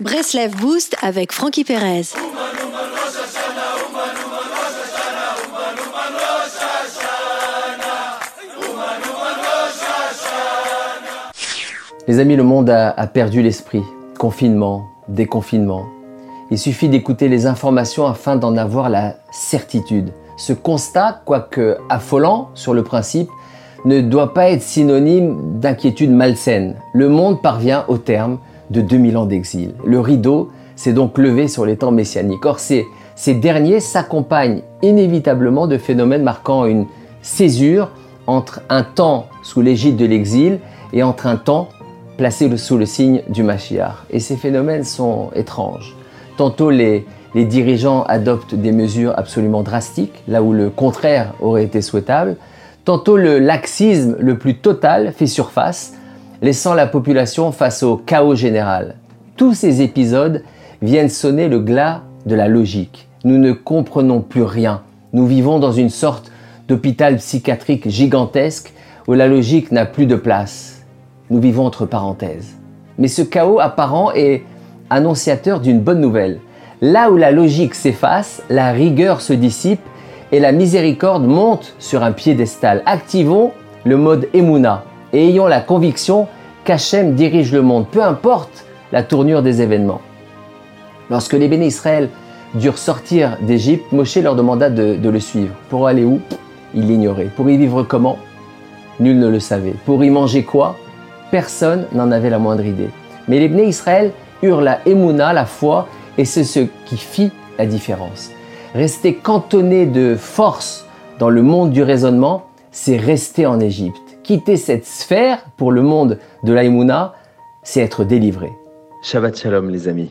Breslev Boost avec Frankie Perez. Les amis, le monde a, a perdu l'esprit. Confinement, déconfinement. Il suffit d'écouter les informations afin d'en avoir la certitude. Ce constat, quoique affolant sur le principe, ne doit pas être synonyme d'inquiétude malsaine. Le monde parvient au terme de 2000 ans d'exil. Le rideau s'est donc levé sur les temps messianiques. Or, ces, derniers s'accompagnent inévitablement de phénomènes marquant une césure entre un temps sous l'égide de l'exil et entre un temps placé sous le signe du Mashiach. Et ces phénomènes sont étranges. Tantôt les dirigeants adoptent des mesures absolument drastiques, là où le contraire aurait été souhaitable. Tantôt le laxisme le plus total fait surface, laissant la population face au chaos général. Tous ces épisodes viennent sonner le glas de la logique. Nous ne comprenons plus rien. Nous vivons dans une sorte d'hôpital psychiatrique gigantesque où la logique n'a plus de place. Nous vivons entre parenthèses. Mais ce chaos apparent est annonciateur d'une bonne nouvelle. Là où la logique s'efface, la rigueur se dissipe et la miséricorde monte sur un piédestal. Activons le mode Emouna et ayons la conviction qu'Hachem dirige le monde, peu importe la tournure des événements. Lorsque les bénis Israël durent sortir d'Égypte, Moshe leur demanda de, le suivre. Pour aller où? Ils l'ignoraient. Pour y vivre comment? Nul ne le savait. Pour y manger quoi? Personne n'en avait la moindre idée. Mais les bénis Israël eurent la Emouna, la foi, et c'est ce qui fit la différence. Rester cantonné de force dans le monde du raisonnement, c'est rester en Égypte. Quitter cette sphère pour le monde de l'Aïmouna, c'est être délivré. Shabbat Shalom les amis.